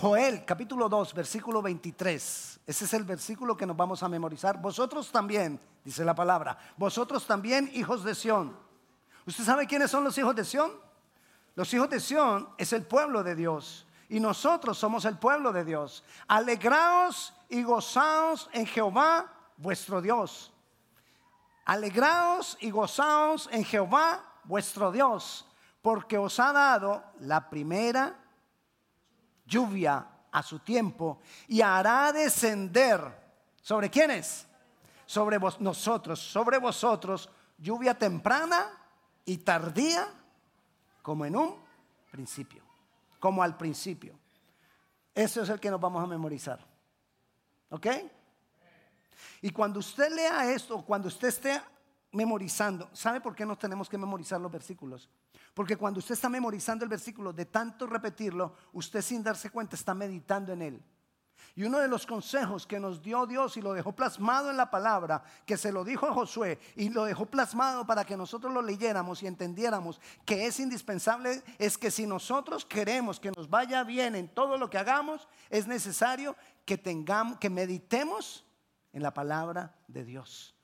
Joel capítulo 2, versículo 23. Ese es el versículo que nos vamos a memorizar. Vosotros también, dice la palabra, vosotros también, hijos de Sión. ¿Usted sabe quiénes son los hijos de Sión? Los hijos de Sión es el pueblo de Dios y nosotros somos el pueblo de Dios. Alegraos y gozaos en Jehová vuestro Dios. Alegraos y gozaos en Jehová vuestro Dios, porque os ha dado la primera lluvia a su tiempo y hará descender sobre quiénes? Sobre vos, nosotros, sobre vosotros, lluvia temprana y tardía como en un principio, como al principio. Eso es el que nos vamos a memorizar. ¿Ok? Y cuando usted lea esto, cuando usted esté memorizando, ¿sabe por qué no tenemos que memorizar los versículos? Porque cuando usted está memorizando el versículo, de tanto repetirlo, usted sin darse cuenta está meditando en él. Y uno de los consejos que nos dio Dios y lo dejó plasmado en la palabra, que se lo dijo a Josué y lo dejó plasmado para que nosotros lo leyéramos y entendiéramos que es indispensable, es que si nosotros queremos que nos vaya bien en todo lo que hagamos, es necesario que tengamos, que meditemos en la palabra de Dios.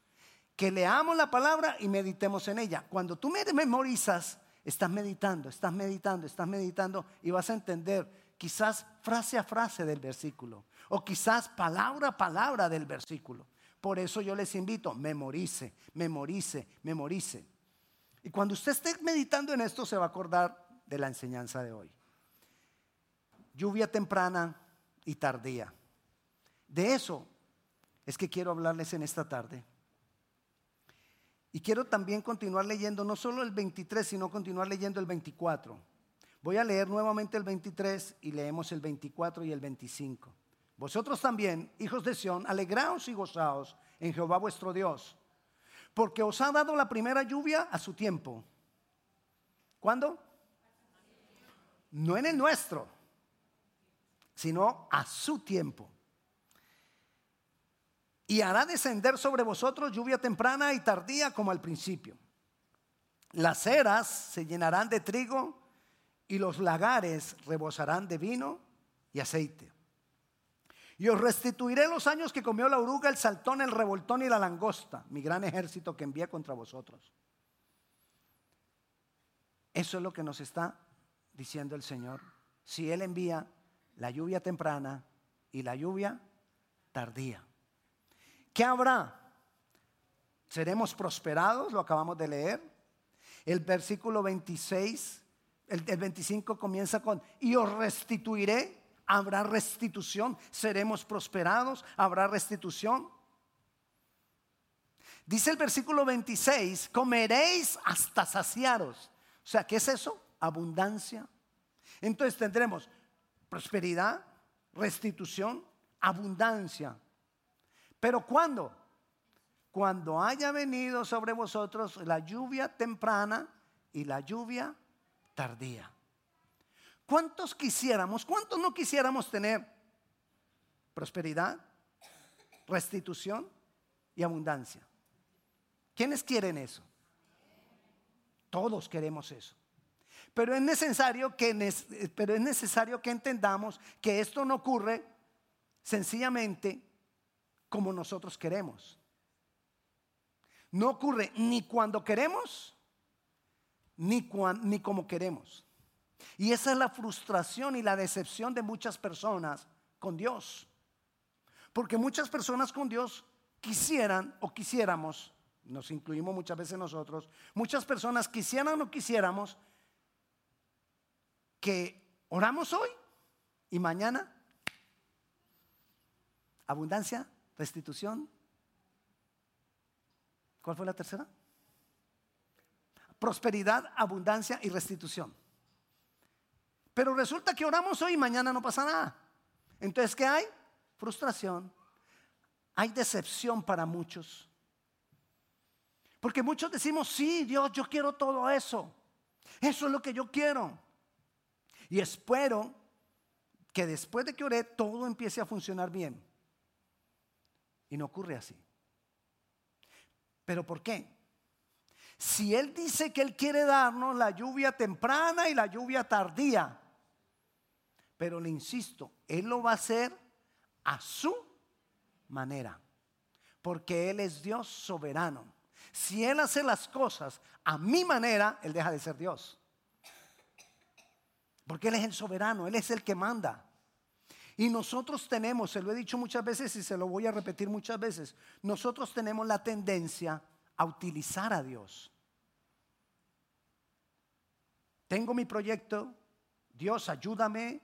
Que leamos la palabra y meditemos en ella. Cuando tú memorizas, estás meditando, estás meditando, estás meditando y vas a entender quizás frase a frase del versículo o quizás palabra a palabra del versículo. Por eso yo les invito, memorice, memorice, memorice. Y cuando usted esté meditando en esto se va a acordar de la enseñanza de hoy. Lluvia temprana y tardía. De eso es que quiero hablarles en esta tarde. Y quiero también continuar leyendo no solo el 23, sino continuar leyendo el 24. Voy a leer nuevamente el 23 y leemos el 24 y el 25. Vosotros también, hijos de Sión, alegraos y gozaos en Jehová vuestro Dios, porque os ha dado la primera lluvia a su tiempo. ¿Cuándo? No en el nuestro, sino a su tiempo y hará descender sobre vosotros lluvia temprana y tardía como al principio. Las eras se llenarán de trigo y los lagares rebosarán de vino y aceite. Y os restituiré los años que comió la oruga, el saltón, el revoltón y la langosta, mi gran ejército que envié contra vosotros. Eso es lo que nos está diciendo el Señor. Si Él envía la lluvia temprana y la lluvia tardía. ¿Qué habrá? ¿Seremos prosperados? Lo acabamos de leer. El versículo 26, el, 25 comienza con, y os restituiré. Habrá restitución. Seremos prosperados. Habrá restitución. Dice el versículo 26, comeréis hasta saciaros. O sea, ¿qué es eso? Abundancia. Entonces tendremos prosperidad, restitución, abundancia. Pero ¿cuándo? Cuando haya venido sobre vosotros la lluvia temprana y la lluvia tardía. ¿Cuántos quisiéramos, cuántos no quisiéramos tener prosperidad, restitución y abundancia? ¿Quiénes quieren eso? Todos queremos eso. Pero es necesario que, pero es necesario que entendamos que esto no ocurre sencillamente como nosotros queremos. No ocurre ni cuando queremos, ni, ni como queremos. Y esa es la frustración y la decepción de muchas personas con Dios. Porque muchas personas con Dios quisieran o quisiéramos, nos incluimos muchas veces nosotros, muchas personas quisieran o quisiéramos que oramos hoy y mañana abundancia restitución. ¿Cuál fue la tercera? Prosperidad, abundancia y restitución. Pero resulta que oramos hoy y mañana no pasa nada. Entonces, ¿qué hay? Frustración. Hay decepción para muchos. Porque muchos decimos, sí, Dios, yo quiero todo eso. Eso es lo que yo quiero. Y espero que después de que oré todo empiece a funcionar bien. Y no ocurre así. ¿Pero por qué? Si Él dice que Él quiere darnos la lluvia temprana y la lluvia tardía, Pero le insisto, Él lo va a hacer a su manera. Porque Él es Dios soberano. Si Él hace las cosas a mi manera, Él deja de ser Dios. Porque Él es el soberano, Él es el que manda. Y nosotros tenemos, se lo he dicho muchas veces y se lo voy a repetir muchas veces, nosotros tenemos la tendencia a utilizar a Dios. Tengo mi proyecto, Dios ayúdame,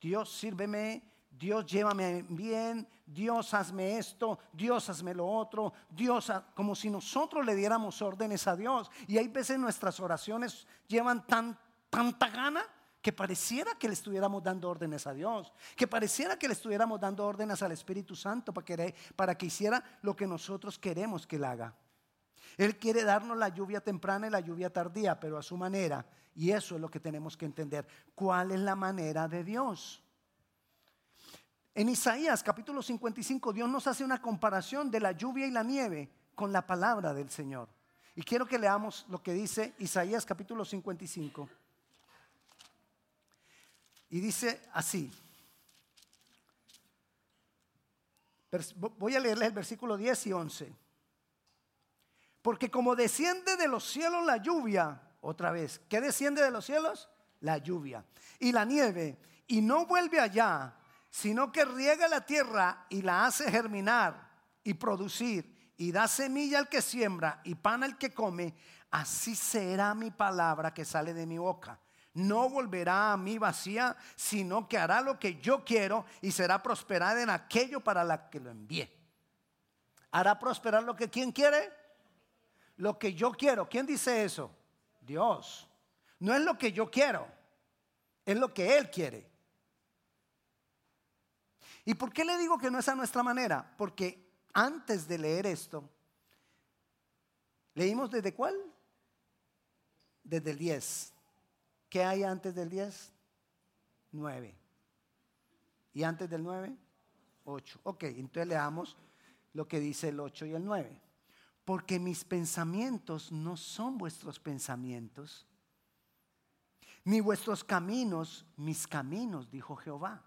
Dios sírveme, Dios llévame bien, Dios hazme esto, Dios hazme lo otro, Dios, como si nosotros le diéramos órdenes a Dios. Y hay veces nuestras oraciones llevan tan, tanta gana que pareciera que le estuviéramos dando órdenes a Dios, que pareciera que le estuviéramos dando órdenes al Espíritu Santo para que, para que hiciera lo que nosotros queremos que él haga. Él quiere darnos la lluvia temprana y la lluvia tardía, pero a su manera. Y eso es lo que tenemos que entender. ¿Cuál es la manera de Dios? En Isaías capítulo 55 Dios nos hace una comparación de la lluvia y la nieve con la palabra del Señor. Y quiero que leamos lo que dice Isaías capítulo 55. Y dice así. Voy a leerles el versículo 10 y 11. Porque como desciende de los cielos la lluvia, otra vez, ¿qué desciende de los cielos? La lluvia. Y la nieve, y no vuelve allá, sino que riega la tierra y la hace germinar y producir, y da semilla al que siembra y pan al que come, así será mi palabra que sale de mi boca no volverá a mí vacía, sino que hará lo que yo quiero y será prosperada en aquello para la que lo envié. ¿Hará prosperar lo que quién quiere? Lo que yo quiero. ¿Quién dice eso? Dios. No es lo que yo quiero, es lo que Él quiere. ¿Y por qué le digo que no es a nuestra manera? Porque antes de leer esto, leímos desde cuál? Desde el 10. ¿Qué hay antes del 10? 9. ¿Y antes del 9? 8. Ok, entonces leamos lo que dice el 8 y el 9. Porque mis pensamientos no son vuestros pensamientos, ni vuestros caminos mis caminos, dijo Jehová.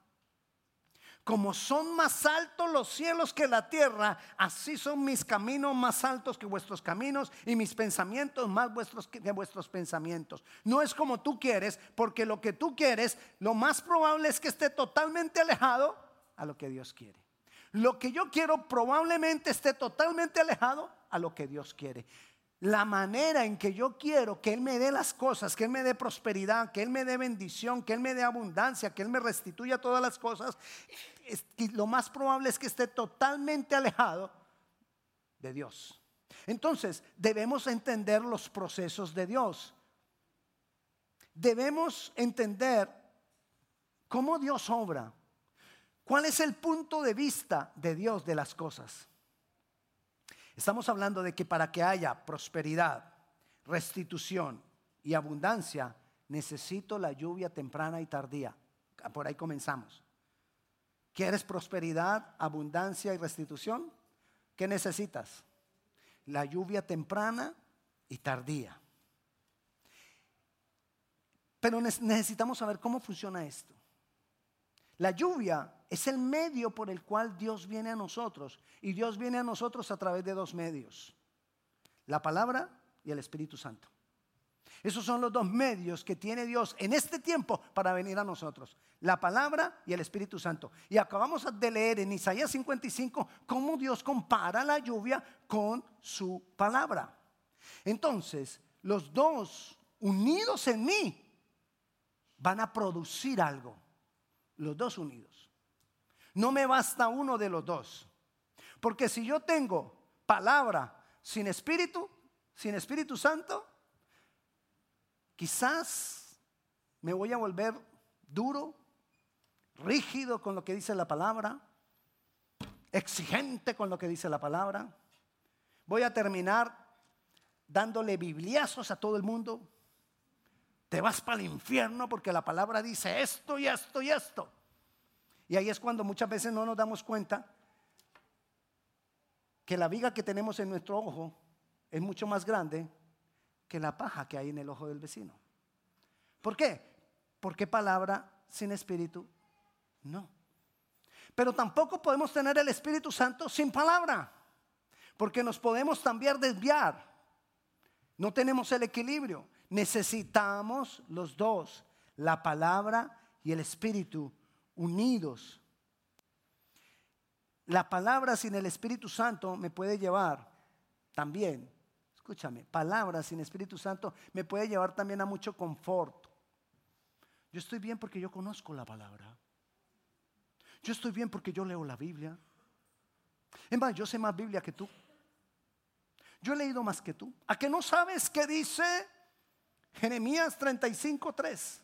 Como son más altos los cielos que la tierra, así son mis caminos más altos que vuestros caminos y mis pensamientos más vuestros que vuestros pensamientos. No es como tú quieres, porque lo que tú quieres, lo más probable es que esté totalmente alejado a lo que Dios quiere. Lo que yo quiero probablemente esté totalmente alejado a lo que Dios quiere la manera en que yo quiero que Él me dé las cosas, que Él me dé prosperidad, que Él me dé bendición, que Él me dé abundancia, que Él me restituya todas las cosas, y lo más probable es que esté totalmente alejado de Dios. Entonces, debemos entender los procesos de Dios. Debemos entender cómo Dios obra. ¿Cuál es el punto de vista de Dios de las cosas? Estamos hablando de que para que haya prosperidad, restitución y abundancia, necesito la lluvia temprana y tardía. Por ahí comenzamos. ¿Quieres prosperidad, abundancia y restitución? ¿Qué necesitas? La lluvia temprana y tardía. Pero necesitamos saber cómo funciona esto. La lluvia es el medio por el cual Dios viene a nosotros. Y Dios viene a nosotros a través de dos medios. La palabra y el Espíritu Santo. Esos son los dos medios que tiene Dios en este tiempo para venir a nosotros. La palabra y el Espíritu Santo. Y acabamos de leer en Isaías 55 cómo Dios compara la lluvia con su palabra. Entonces, los dos unidos en mí van a producir algo. Los dos unidos. No me basta uno de los dos. Porque si yo tengo palabra sin espíritu, sin Espíritu Santo, quizás me voy a volver duro, rígido con lo que dice la palabra, exigente con lo que dice la palabra. Voy a terminar dándole bibliazos a todo el mundo. Te vas para el infierno porque la palabra dice esto y esto y esto. Y ahí es cuando muchas veces no nos damos cuenta que la viga que tenemos en nuestro ojo es mucho más grande que la paja que hay en el ojo del vecino. ¿Por qué? Porque palabra sin espíritu No. Pero tampoco podemos tener el Espíritu Santo sin palabra, porque nos podemos también desviar. No tenemos el equilibrio. Necesitamos los dos, la palabra y el Espíritu, unidos. La palabra sin el Espíritu Santo me puede llevar también, escúchame, palabra sin Espíritu Santo me puede llevar también a mucho confort. Yo estoy bien porque yo conozco la palabra. Yo estoy bien porque yo leo la Biblia. Es más, yo sé más Biblia que tú. Yo he leído más que tú. ¿A que no sabes qué dice Jeremías 35:3?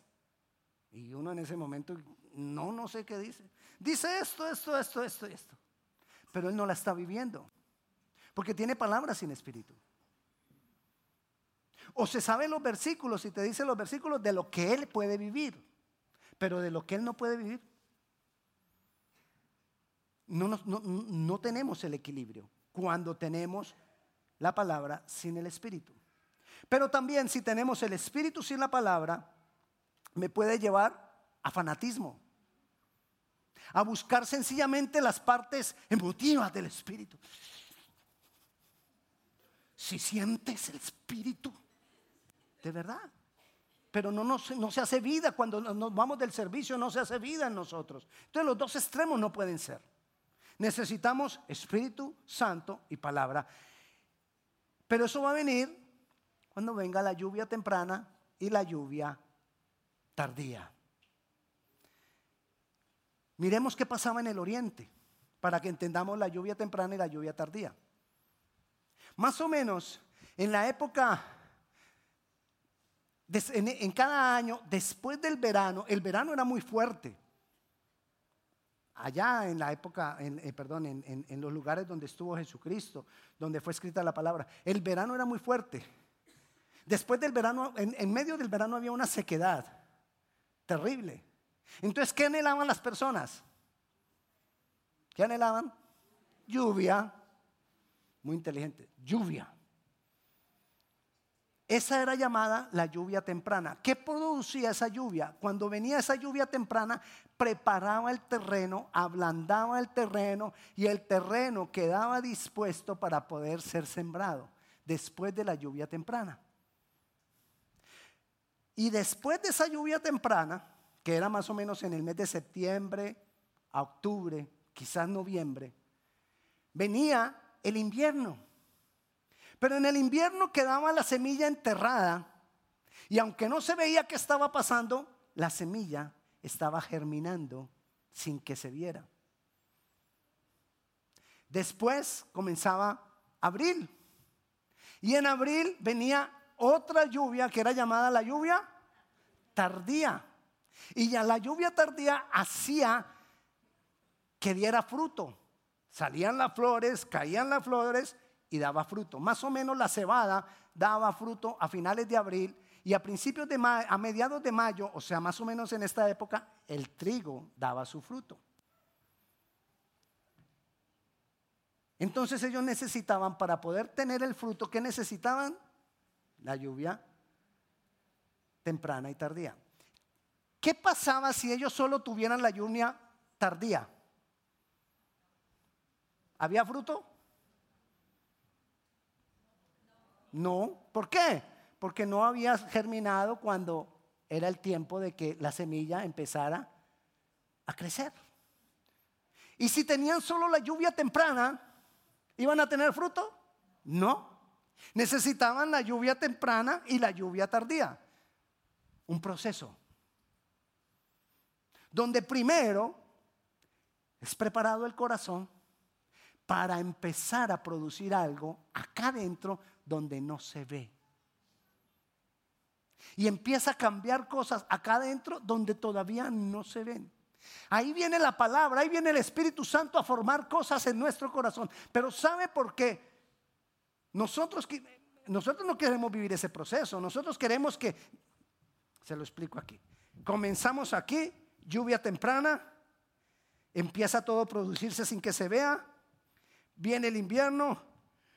Y uno en ese momento, no, no sé qué dice. Dice esto, esto, esto, esto, esto. Pero él no la está viviendo. Porque tiene palabras sin espíritu. O se sabe los versículos y te dice los versículos de lo que él puede vivir. Pero de lo que él no puede vivir. No, no, no tenemos el equilibrio cuando tenemos la palabra sin el Espíritu. Pero también si tenemos el Espíritu sin la palabra, me puede llevar a fanatismo, a buscar sencillamente las partes emotivas del Espíritu. Si sientes el Espíritu, de verdad. Pero no, no, no se hace vida cuando nos vamos del servicio, no se hace vida en nosotros. Entonces los dos extremos no pueden ser. Necesitamos Espíritu Santo y palabra. Pero eso va a venir cuando venga la lluvia temprana y la lluvia tardía. Miremos qué pasaba en el oriente para que entendamos la lluvia temprana y la lluvia tardía. Más o menos en la época, en cada año, después del verano, el verano era muy fuerte allá en la época, en, eh, perdón, en, los lugares donde estuvo Jesucristo, donde fue escrita la palabra, el verano era muy fuerte. Después del verano, en, medio del verano había una sequedad terrible. Entonces, ¿qué anhelaban las personas? ¿Qué anhelaban? Lluvia. Muy inteligente. Lluvia. Esa era llamada la lluvia temprana. ¿Qué producía esa lluvia? Cuando venía esa lluvia temprana, preparaba el terreno, ablandaba el terreno y el terreno quedaba dispuesto para poder ser sembrado después de la lluvia temprana. Y después de esa lluvia temprana, que era más o menos en el mes de septiembre a octubre, quizás noviembre, venía el invierno. Pero en el invierno quedaba la semilla enterrada y aunque no se veía qué estaba pasando, la semilla estaba germinando sin que se viera. Después comenzaba abril. Y en abril venía otra lluvia que era llamada la lluvia tardía. Y ya la lluvia tardía hacía que diera fruto. Salían las flores, caían las flores y daba fruto. Más o menos la cebada daba fruto a finales de abril y a principios de mayo, a mediados de mayo, o sea, más o menos en esta época, el trigo daba su fruto. Entonces ellos necesitaban, para poder tener el fruto, ¿qué necesitaban? La lluvia temprana y tardía. ¿Qué pasaba si ellos solo tuvieran la lluvia tardía? ¿Había fruto? No. ¿Por qué? porque no había germinado cuando era el tiempo de que la semilla empezara a crecer. Y si tenían solo la lluvia temprana, ¿iban a tener fruto? No. Necesitaban la lluvia temprana y la lluvia tardía. Un proceso. Donde primero es preparado el corazón para empezar a producir algo acá adentro donde no se ve y empieza a cambiar cosas acá adentro donde todavía no se ven. Ahí viene la palabra, ahí viene el Espíritu Santo a formar cosas en nuestro corazón. Pero ¿sabe por qué? Nosotros, nosotros no queremos vivir ese proceso, nosotros queremos que, se lo explico aquí, comenzamos aquí, lluvia temprana, empieza todo a producirse sin que se vea, viene el invierno,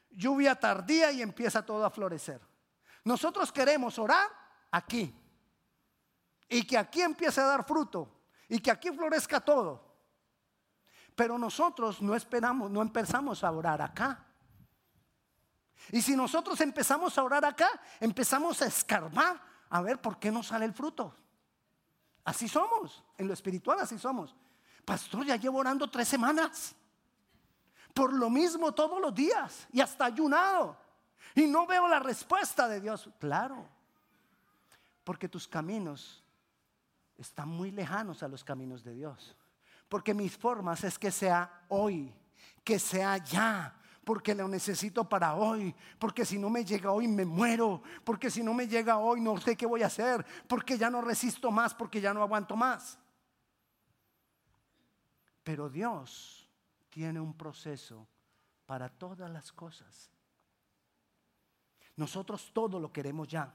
lluvia tardía y empieza todo a florecer. Nosotros queremos orar aquí. Y que aquí empiece a dar fruto. y que aquí florezca todo. Pero nosotros no esperamos, no empezamos a orar acá. Y si nosotros empezamos a orar acá, empezamos a escarbar a ver por qué no sale el fruto. Así somos, en lo espiritual así somos. Pastor, ya llevo orando tres semanas. Por lo mismo todos los días y hasta ayunado. Y no veo la respuesta de Dios. Claro, porque tus caminos están muy lejanos a los caminos de Dios. Porque mis formas es que sea hoy, que sea ya, porque lo necesito para hoy, porque si no me llega hoy me muero, porque si no me llega hoy no sé qué voy a hacer, porque ya no resisto más, porque ya no aguanto más. Pero Dios tiene un proceso para todas las cosas. Nosotros todo lo queremos ya.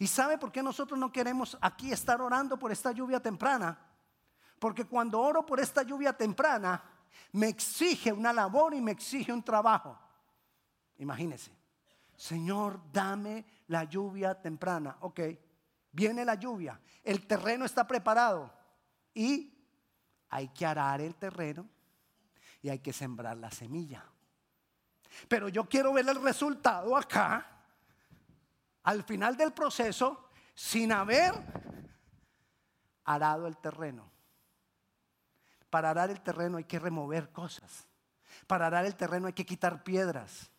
¿Y sabe por qué nosotros no queremos aquí estar orando por esta lluvia temprana? Porque cuando oro por esta lluvia temprana, me exige una labor y me exige un trabajo. Imagínese, Señor, dame la lluvia temprana. Ok, viene la lluvia, el terreno está preparado y hay que arar el terreno y hay que sembrar la semilla. Pero yo quiero ver el resultado acá, al final del proceso, sin haber arado el terreno. Para arar el terreno hay que remover cosas. Para arar el terreno hay que quitar piedras.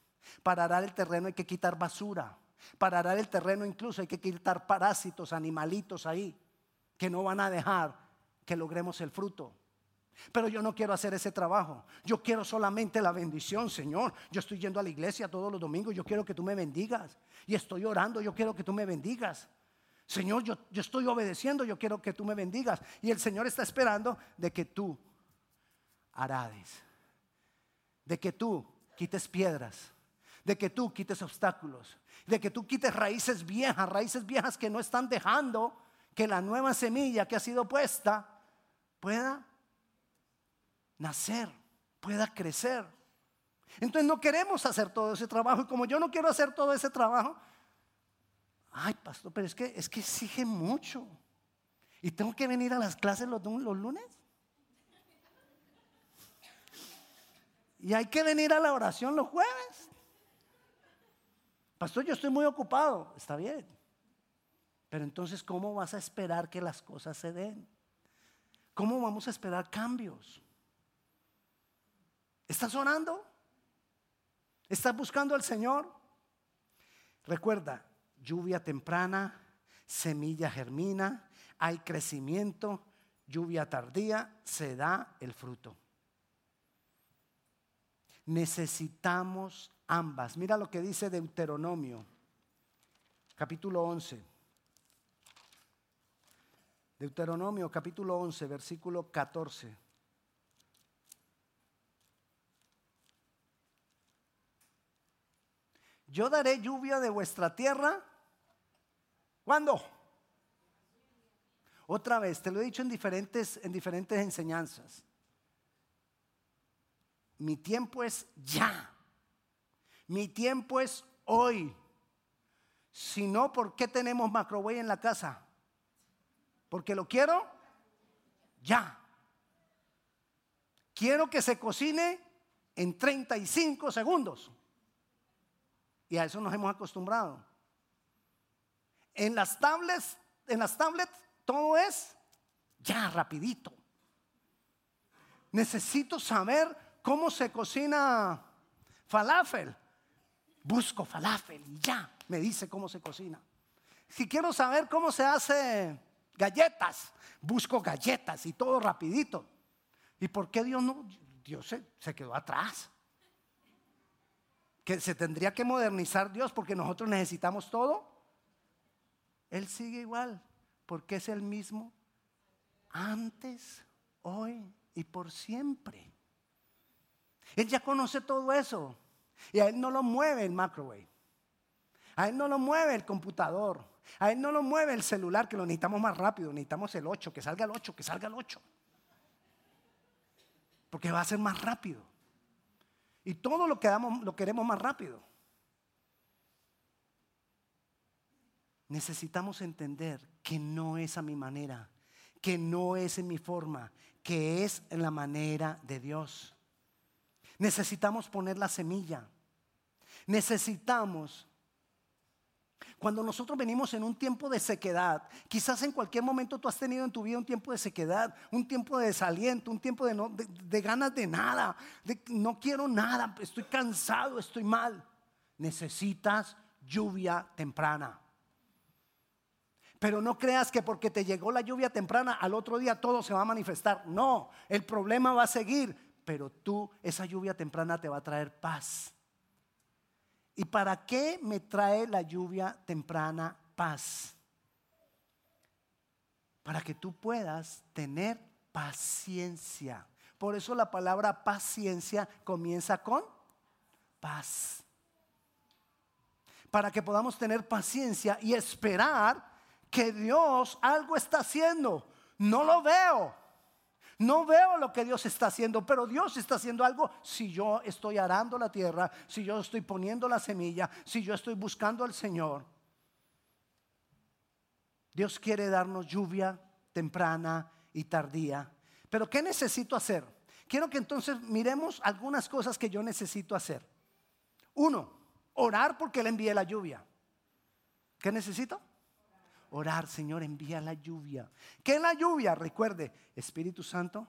Para arar el terreno hay que quitar basura. Para arar el terreno incluso hay que quitar parásitos, animalitos ahí, que no van a dejar que logremos el fruto. Pero yo no quiero hacer ese trabajo. Yo quiero solamente la bendición, Señor. Yo estoy yendo a la iglesia todos los domingos. Yo quiero que tú me bendigas. Y estoy orando. Yo quiero que tú me bendigas. Señor, yo, estoy obedeciendo, yo quiero que tú me bendigas. Y el Señor está esperando de que tú arades, de que tú quites piedras, de que tú quites obstáculos, de que tú quites raíces viejas, raíces viejas que no están dejando que la nueva semilla que ha sido puesta pueda nacer, pueda crecer. Entonces no queremos hacer todo ese trabajo y como yo no quiero hacer todo ese trabajo, Ay, pastor, pero es que, es que exige mucho. ¿Y tengo que venir a las clases los, los lunes? Y hay que venir a la oración los jueves. Pastor, yo estoy muy ocupado. Está bien. Pero entonces, ¿cómo vas a esperar que las cosas se den? ¿Cómo vamos a esperar cambios? ¿Estás orando? ¿Estás buscando al Señor? Recuerda, lluvia temprana, semilla germina, hay crecimiento, lluvia tardía, se da el fruto. Necesitamos ambas. Mira lo que dice Deuteronomio, capítulo 11. Deuteronomio capítulo 11, versículo 14. Yo daré lluvia de vuestra tierra ¿Cuándo? Otra vez, te lo he dicho en diferentes, en diferentes enseñanzas. Mi tiempo es ya. Mi tiempo es hoy. Si no, ¿por qué tenemos macrowave en la casa? Porque lo quiero ya. Quiero que se cocine en 35 segundos. Y a eso nos hemos acostumbrado. En las tablets, en las tablets todo es ya rapidito. Necesito saber cómo se cocina falafel. Busco falafel y ya me dice cómo se cocina. Si quiero saber cómo se hace galletas, busco galletas y todo rapidito. ¿Y por qué Dios no? Dios se, se quedó atrás. Que se tendría que modernizar Dios porque nosotros necesitamos todo él sigue igual, porque es el mismo antes, hoy y por siempre. Él ya conoce todo eso. Y a él no lo mueve el microwave. A él no lo mueve el computador. A él no lo mueve el celular, que lo necesitamos más rápido. Necesitamos el 8, que salga el 8, que salga el 8. Porque va a ser más rápido. Y todo lo, que damos, lo queremos más rápido. Necesitamos entender que no es a mi manera, que no es en mi forma, que es en la manera de Dios. Necesitamos poner la semilla. Necesitamos cuando nosotros venimos en un tiempo de sequedad, quizás en cualquier momento tú has tenido en tu vida un tiempo de sequedad, un tiempo de desaliento, un tiempo de, de, ganas de nada, de no quiero nada, estoy cansado, estoy mal. Necesitas lluvia temprana. Pero no creas que porque te llegó la lluvia temprana, al otro día todo se va a manifestar. No, el problema va a seguir, pero tú, esa lluvia temprana te va a traer paz. ¿Y para qué me trae la lluvia temprana paz? Para que tú puedas tener paciencia. Por eso la palabra paciencia comienza con paz. Para que podamos tener paciencia y esperar que Dios algo está haciendo. No lo veo, no veo lo que Dios está haciendo, pero Dios está haciendo algo si yo estoy arando la tierra, si yo estoy poniendo la semilla, si yo estoy buscando al Señor. Dios quiere darnos lluvia temprana y tardía. Pero ¿qué necesito hacer? Quiero que entonces miremos algunas cosas que yo necesito hacer. Uno, orar porque Él envíe la lluvia. ¿Qué necesito? Orar, Señor, envía la lluvia. ¿Qué es la lluvia? Recuerde, Espíritu Santo,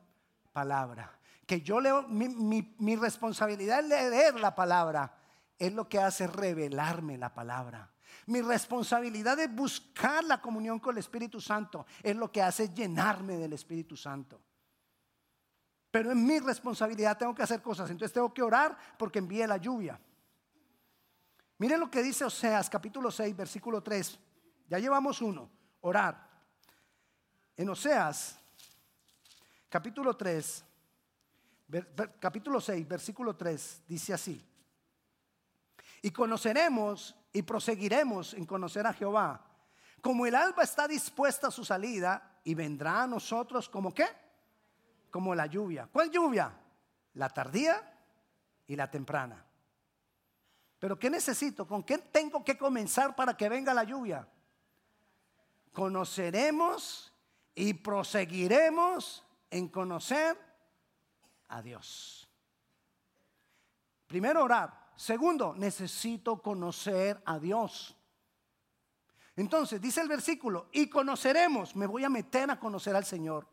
palabra. Que yo leo, mi, responsabilidad es leer la palabra. Es lo que hace revelarme la palabra. Mi responsabilidad es buscar la comunión con el Espíritu Santo. Es lo que hace llenarme del Espíritu Santo. Pero en mi responsabilidad tengo que hacer cosas. Entonces tengo que orar porque envíe la lluvia. Miren lo que dice Oseas capítulo 6, versículo 3. Ya llevamos uno, orar. En Oseas, capítulo 3, capítulo 6, versículo 3, dice así. Y conoceremos y proseguiremos en conocer a Jehová. Como el alba está dispuesta a su salida y vendrá a nosotros como qué? Como la lluvia. ¿Cuál lluvia? La tardía y la temprana. Pero ¿qué necesito? ¿Con qué tengo que comenzar para que venga la lluvia? Conoceremos y proseguiremos en conocer a Dios. Primero orar. Segundo, necesito conocer a Dios. Entonces, dice el versículo, y conoceremos, me voy a meter a conocer al Señor.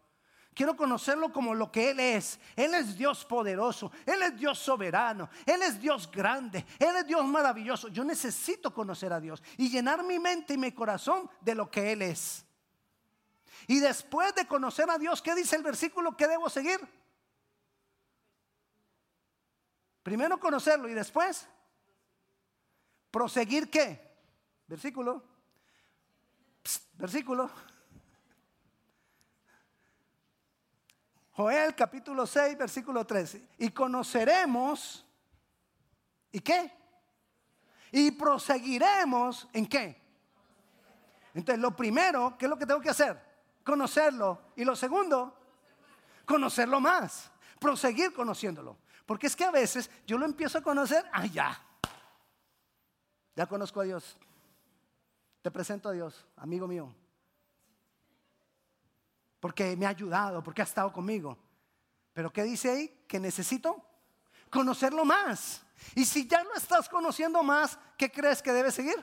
Quiero conocerlo como lo que Él es. Él es Dios poderoso, Él es Dios soberano, Él es Dios grande, Él es Dios maravilloso. Yo necesito conocer a Dios y llenar mi mente y mi corazón de lo que Él es. Y después de conocer a Dios, ¿qué dice el versículo que debo seguir? Primero conocerlo y después proseguir qué? Versículo. versículo. Joel capítulo 6, versículo 13. Y conoceremos, ¿y qué? Y proseguiremos en qué? Entonces, lo primero, ¿qué es lo que tengo que hacer? Conocerlo. Y lo segundo, conocerlo más. Proseguir conociéndolo. Porque es que a veces yo lo empiezo a conocer, ah, ya. Ya conozco a Dios. Te presento a Dios, amigo mío porque me ha ayudado, porque ha estado conmigo. Pero ¿qué dice ahí? Que necesito conocerlo más. Y si ya lo estás conociendo más, ¿qué crees que debe seguir?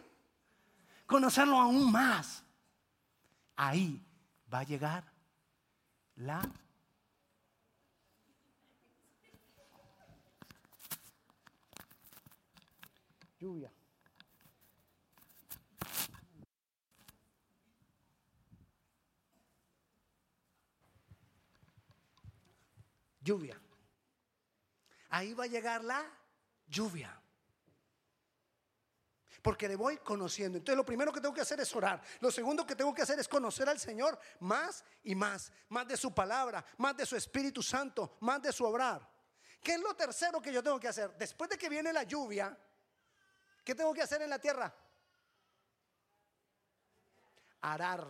Conocerlo aún más. Ahí va a llegar la lluvia. Lluvia. Ahí va a llegar la lluvia. Porque le voy conociendo. Entonces lo primero que tengo que hacer es orar. Lo segundo que tengo que hacer es conocer al Señor más y más. Más de su palabra, más de su Espíritu Santo, más de su obrar. ¿Qué es lo tercero que yo tengo que hacer? Después de que viene la lluvia, ¿qué tengo que hacer en la tierra? Arar.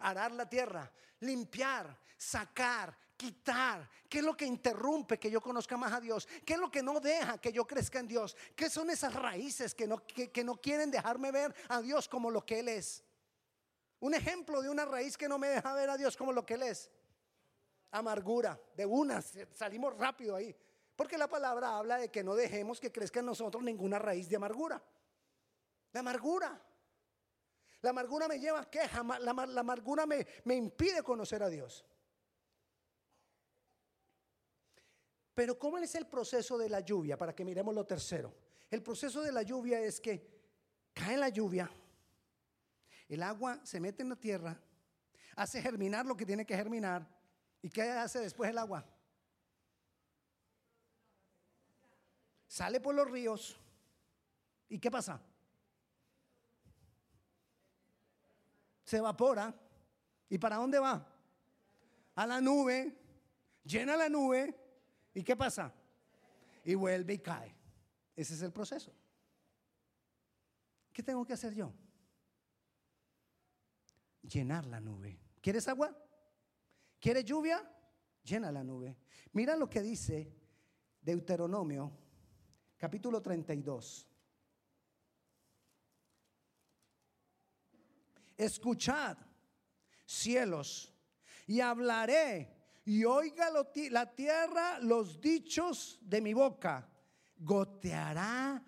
Arar la tierra, limpiar, sacar, quitar? ¿Qué es lo que interrumpe que yo conozca más a Dios? ¿Qué es lo que no deja que yo crezca en Dios? ¿Qué son esas raíces que no, que, no quieren dejarme ver a Dios como lo que Él es? Un ejemplo de una raíz que no me deja ver a Dios como lo que Él es. Amargura, de una, salimos rápido ahí. Porque la palabra habla de que no dejemos que crezca en nosotros ninguna raíz de amargura. La amargura. La amargura me lleva a queja, la, la amargura me, me impide conocer a Dios. Pero ¿cómo es el proceso de la lluvia? Para que miremos lo tercero. El proceso de la lluvia es que cae la lluvia, el agua se mete en la tierra, hace germinar lo que tiene que germinar. ¿Y qué hace después el agua? Sale por los ríos. ¿Y qué pasa? Se evapora. ¿Y para dónde va? A la nube. Llena la nube. ¿Y qué pasa? Y vuelve y cae. Ese es el proceso. ¿Qué tengo que hacer yo? Llenar la nube. ¿Quieres agua? ¿Quieres lluvia? Llena la nube. Mira lo que dice Deuteronomio, capítulo 32. Escuchad, cielos, y hablaré y oiga la tierra los dichos de mi boca. Goteará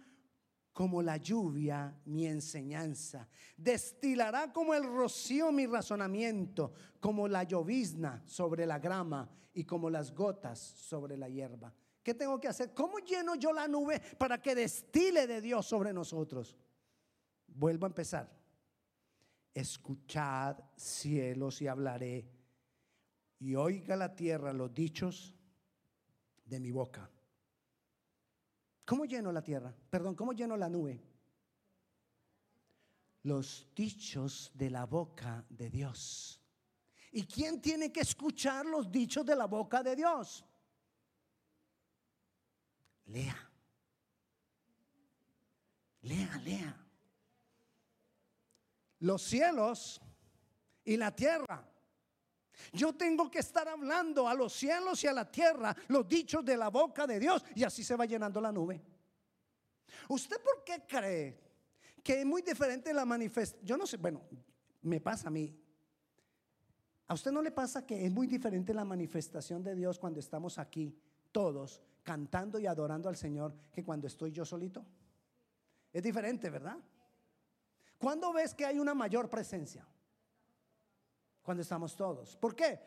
como la lluvia mi enseñanza. Destilará como el rocío mi razonamiento, como la llovizna sobre la grama y como las gotas sobre la hierba. ¿Qué tengo que hacer? ¿Cómo lleno yo la nube para que destile de Dios sobre nosotros? Vuelvo a empezar. Escuchad cielos y hablaré y oiga la tierra los dichos de mi boca. ¿Cómo lleno la tierra? Perdón, ¿cómo lleno la nube? Los dichos de la boca de Dios. ¿Y quién tiene que escuchar los dichos de la boca de Dios? Lea. Lea, lea. Los cielos y la tierra yo tengo que estar hablando a los cielos y a la tierra los dichos de la boca de Dios y así se va llenando la nube. ¿Usted por qué cree que es muy diferente la manifestación? Yo no sé, bueno, me pasa a mí. ¿A usted no le pasa que es muy diferente la manifestación de Dios cuando estamos aquí todos cantando y adorando al Señor que cuando estoy yo solito? Es diferente, ¿verdad? ¿Cuándo ves que hay una mayor presencia? Cuando estamos todos. ¿Por qué?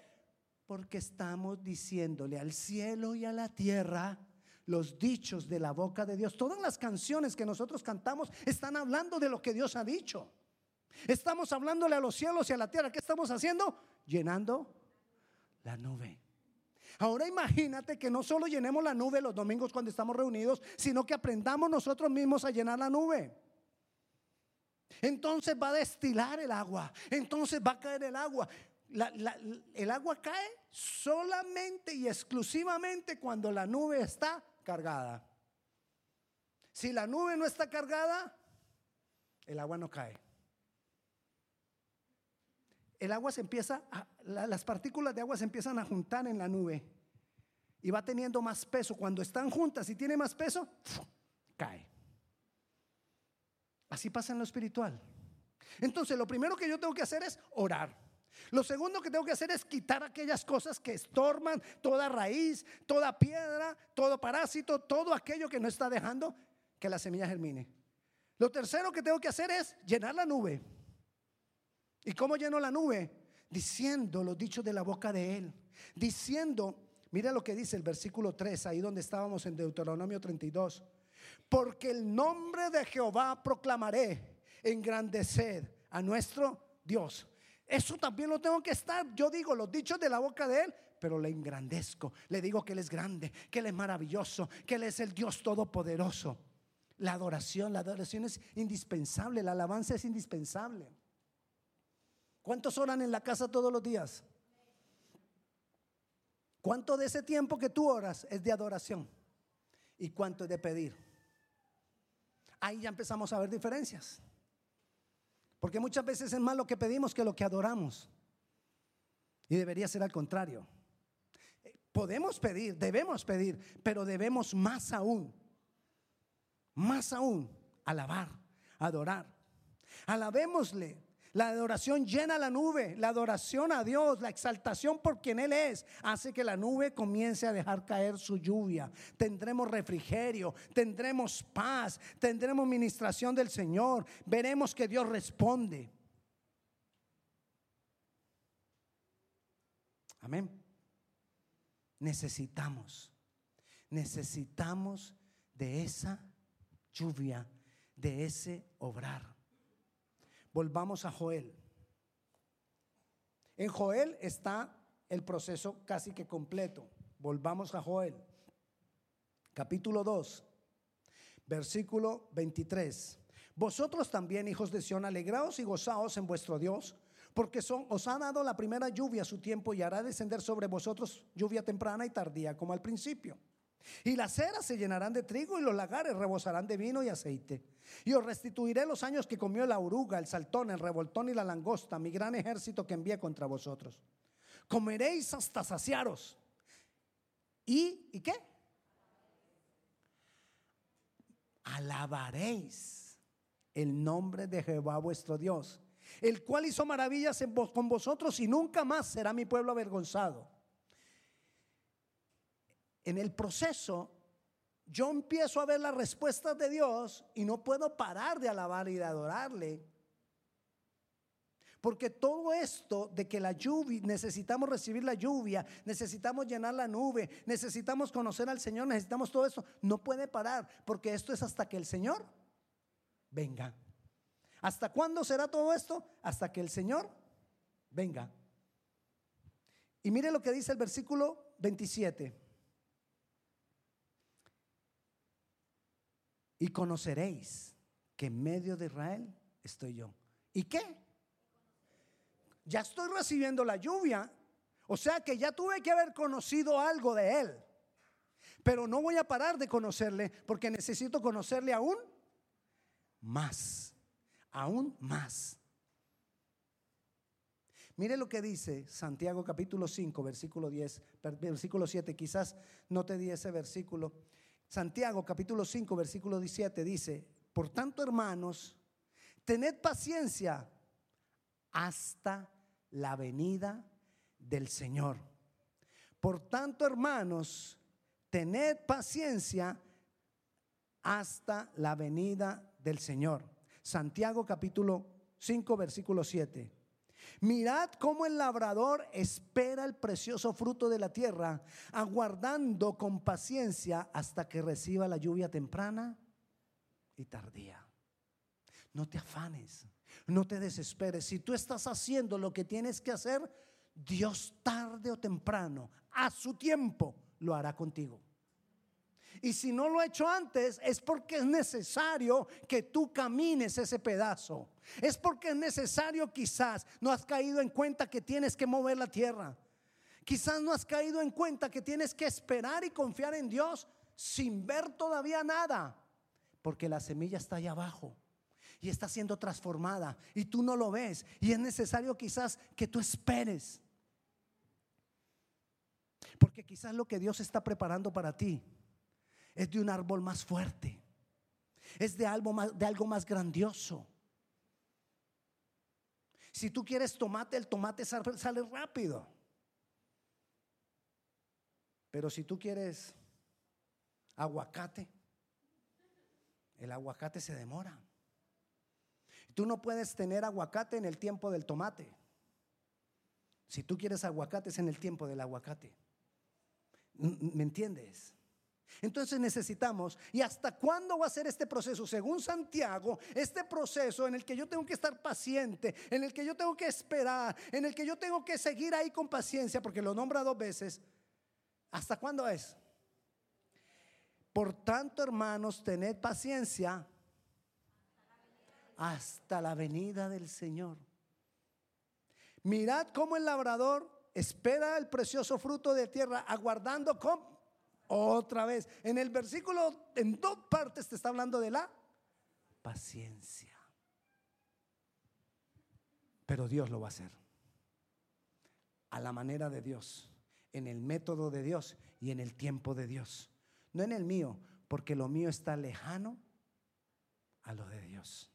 Porque estamos diciéndole al cielo y a la tierra los dichos de la boca de Dios. Todas las canciones que nosotros cantamos están hablando de lo que Dios ha dicho. Estamos hablándole a los cielos y a la tierra. ¿Qué estamos haciendo? Llenando la nube. Ahora imagínate que no solo llenemos la nube los domingos cuando estamos reunidos, sino que aprendamos nosotros mismos a llenar la nube. Entonces va a destilar el agua. Entonces va a caer el agua. el agua cae solamente y exclusivamente cuando la nube está cargada. Si la nube no está cargada, el agua no cae. El agua se empieza, las partículas de agua se empiezan a juntar en la nube y va teniendo más peso. Cuando están juntas y tiene más peso, cae. Así pasa en lo espiritual. Entonces, lo primero que yo tengo que hacer es orar. Lo segundo que tengo que hacer es quitar aquellas cosas que estorban toda raíz, toda piedra, todo parásito, todo aquello que no está dejando que la semilla germine. Lo tercero que tengo que hacer es llenar la nube. ¿Y cómo lleno la nube? Diciendo los dichos de la boca de Él. Diciendo, mira lo que dice el versículo 3, ahí donde estábamos en Deuteronomio 32 porque el nombre de Jehová proclamaré, engrandecer a nuestro Dios. Eso también lo tengo que estar. Yo digo los dichos de la boca de Él, pero le engrandezco. Le digo que Él es grande, que Él es maravilloso, que Él es el Dios todopoderoso. La adoración, la adoración es indispensable, la alabanza es indispensable. ¿Cuántos oran en la casa todos los días? ¿Cuánto de ese tiempo que tú oras es de adoración? ¿Y cuánto es de pedir? Ahí ya empezamos a ver diferencias. Porque muchas veces es más lo que pedimos que lo que adoramos. Y debería ser al contrario. Podemos pedir, debemos pedir, pero debemos más aún, más aún, alabar, adorar. Alabémosle, La adoración llena la nube, la adoración a Dios, la exaltación por quien Él es, hace que la nube comience a dejar caer su lluvia. Tendremos refrigerio, tendremos paz, tendremos ministración del Señor, veremos que Dios responde. Amén. Necesitamos, necesitamos de esa lluvia, de ese obrar. Volvamos a Joel. En Joel está el proceso casi que completo. Volvamos a Joel. Capítulo 2, versículo 23. Vosotros también, hijos de Sión, alegraos y gozaos en vuestro Dios, porque son, os ha dado la primera lluvia a su tiempo y hará descender sobre vosotros lluvia temprana y tardía, como al principio. Y las ceras se llenarán de trigo y los lagares rebosarán de vino y aceite. Y os restituiré los años que comió la oruga, el saltón, el revoltón y la langosta, mi gran ejército que envié contra vosotros. Comeréis hasta saciaros. ¿Y, ¿y qué? Alabaréis el nombre de Jehová vuestro Dios, el cual hizo maravillas con vosotros y nunca más será mi pueblo avergonzado en el proceso, yo empiezo a ver las respuestas de Dios y no puedo parar de alabar y de adorarle. Porque todo esto de que la lluvia, necesitamos recibir la lluvia, necesitamos llenar la nube, necesitamos conocer al Señor, necesitamos todo esto, no puede parar, porque esto es hasta que el Señor venga. ¿Hasta cuándo será todo esto? Hasta que el Señor venga. Y mire lo que dice el versículo 27. Y conoceréis que en medio de Israel estoy yo. ¿Y qué? Ya estoy recibiendo la lluvia. O sea que ya tuve que haber conocido algo de Él. Pero no voy a parar de conocerle porque necesito conocerle aún más. Aún más. Mire lo que dice Santiago capítulo 5, versículo 10, versículo 7. Quizás no te di ese versículo. Santiago capítulo 5 versículo 17 dice, por tanto hermanos, tened paciencia hasta la venida del Señor. Por tanto hermanos, tened paciencia hasta la venida del Señor. Santiago capítulo 5 versículo 7. Mirad cómo el labrador espera el precioso fruto de la tierra, aguardando con paciencia hasta que reciba la lluvia temprana y tardía. No te afanes, no te desesperes. Si tú estás haciendo lo que tienes que hacer, Dios tarde o temprano, a su tiempo, lo hará contigo. Y si no lo ha hecho antes, es porque es necesario que tú camines ese pedazo. Es porque es necesario quizás no has caído en cuenta que tienes que mover la tierra. Quizás no has caído en cuenta que tienes que esperar y confiar en Dios sin ver todavía nada. Porque la semilla está allá abajo y está siendo transformada y tú no lo ves. Y es necesario quizás que tú esperes. Porque quizás lo que Dios está preparando para ti es de un árbol más fuerte, es de algo más, de algo más grandioso. Si tú quieres tomate, el tomate sale rápido. Pero si tú quieres aguacate, el aguacate se demora. Tú no puedes tener aguacate en el tiempo del tomate. Si tú quieres aguacate es en el tiempo del aguacate. ¿Me entiendes? Entonces necesitamos, ¿y hasta cuándo va a ser este proceso? Según Santiago, este proceso en el que yo tengo que estar paciente, en el que yo tengo que esperar, en el que yo tengo que seguir ahí con paciencia, porque lo nombra dos veces, ¿hasta cuándo es? Por tanto, hermanos, tened paciencia hasta la venida del Señor. Mirad cómo el labrador espera el precioso fruto de tierra, aguardando con otra vez. En el versículo, en dos partes te está hablando de la paciencia. Pero Dios lo va a hacer. A la manera de Dios, en el método de Dios y en el tiempo de Dios. No en el mío, porque lo mío está lejano a lo de Dios.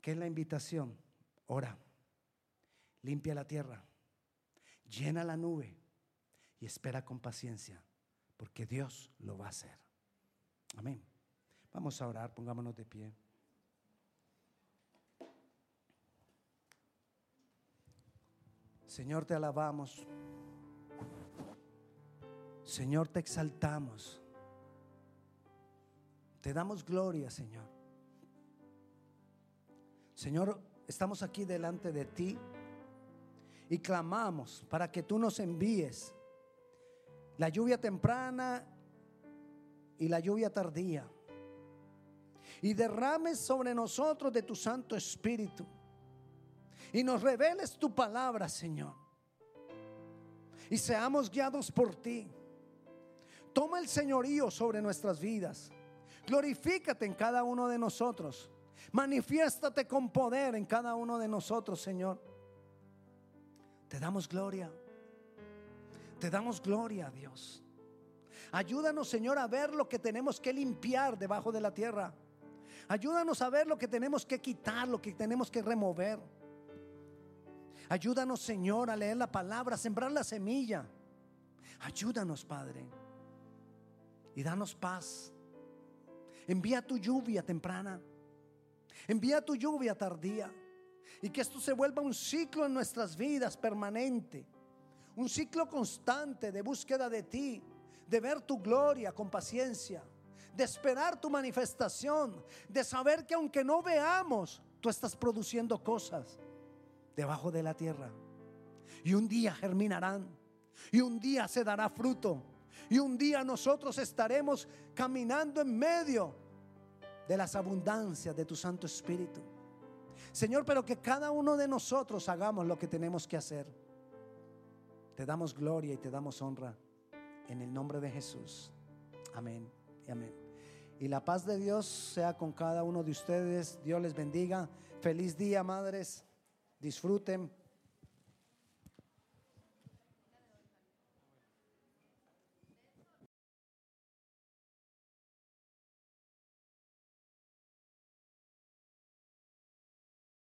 ¿Qué es la invitación? ora, limpia la tierra, llena la nube y espera con paciencia, porque Dios lo va a hacer. Amén. Vamos a orar, pongámonos de pie. Señor, te alabamos. Señor, te exaltamos. Te damos gloria, Señor. Señor, estamos aquí delante de ti y clamamos para que tú nos envíes la lluvia temprana y la lluvia tardía y derrames sobre nosotros de tu Santo Espíritu y nos reveles tu palabra, Señor. Y seamos guiados por ti. Toma el señorío sobre nuestras vidas. Glorifícate en cada uno de nosotros. Manifiéstate con poder en cada uno de nosotros, Señor. Te damos gloria. Te damos gloria a Dios. Ayúdanos, Señor, a ver lo que tenemos que limpiar debajo de la tierra. Ayúdanos a ver lo que tenemos que quitar, lo que tenemos que remover. Ayúdanos, Señor, a leer la palabra, a sembrar la semilla. Ayúdanos, Padre. Y danos paz. Envía tu lluvia temprana. Envía tu lluvia tardía. Y que esto se vuelva un ciclo en nuestras vidas permanente. Un ciclo constante de búsqueda de ti. De ver tu gloria con paciencia. De esperar tu manifestación. De saber que aunque no veamos, tú estás produciendo cosas debajo de la tierra. Y un día germinarán. Y un día se dará fruto. Y un día nosotros estaremos caminando en medio de las abundancias de tu Santo Espíritu. Señor, pero que cada uno de nosotros hagamos lo que tenemos que hacer. Te damos gloria y te damos honra en el nombre de Jesús. Amén y amén. Y la paz de Dios sea con cada uno de ustedes. Dios les bendiga. Feliz día, madres disfruten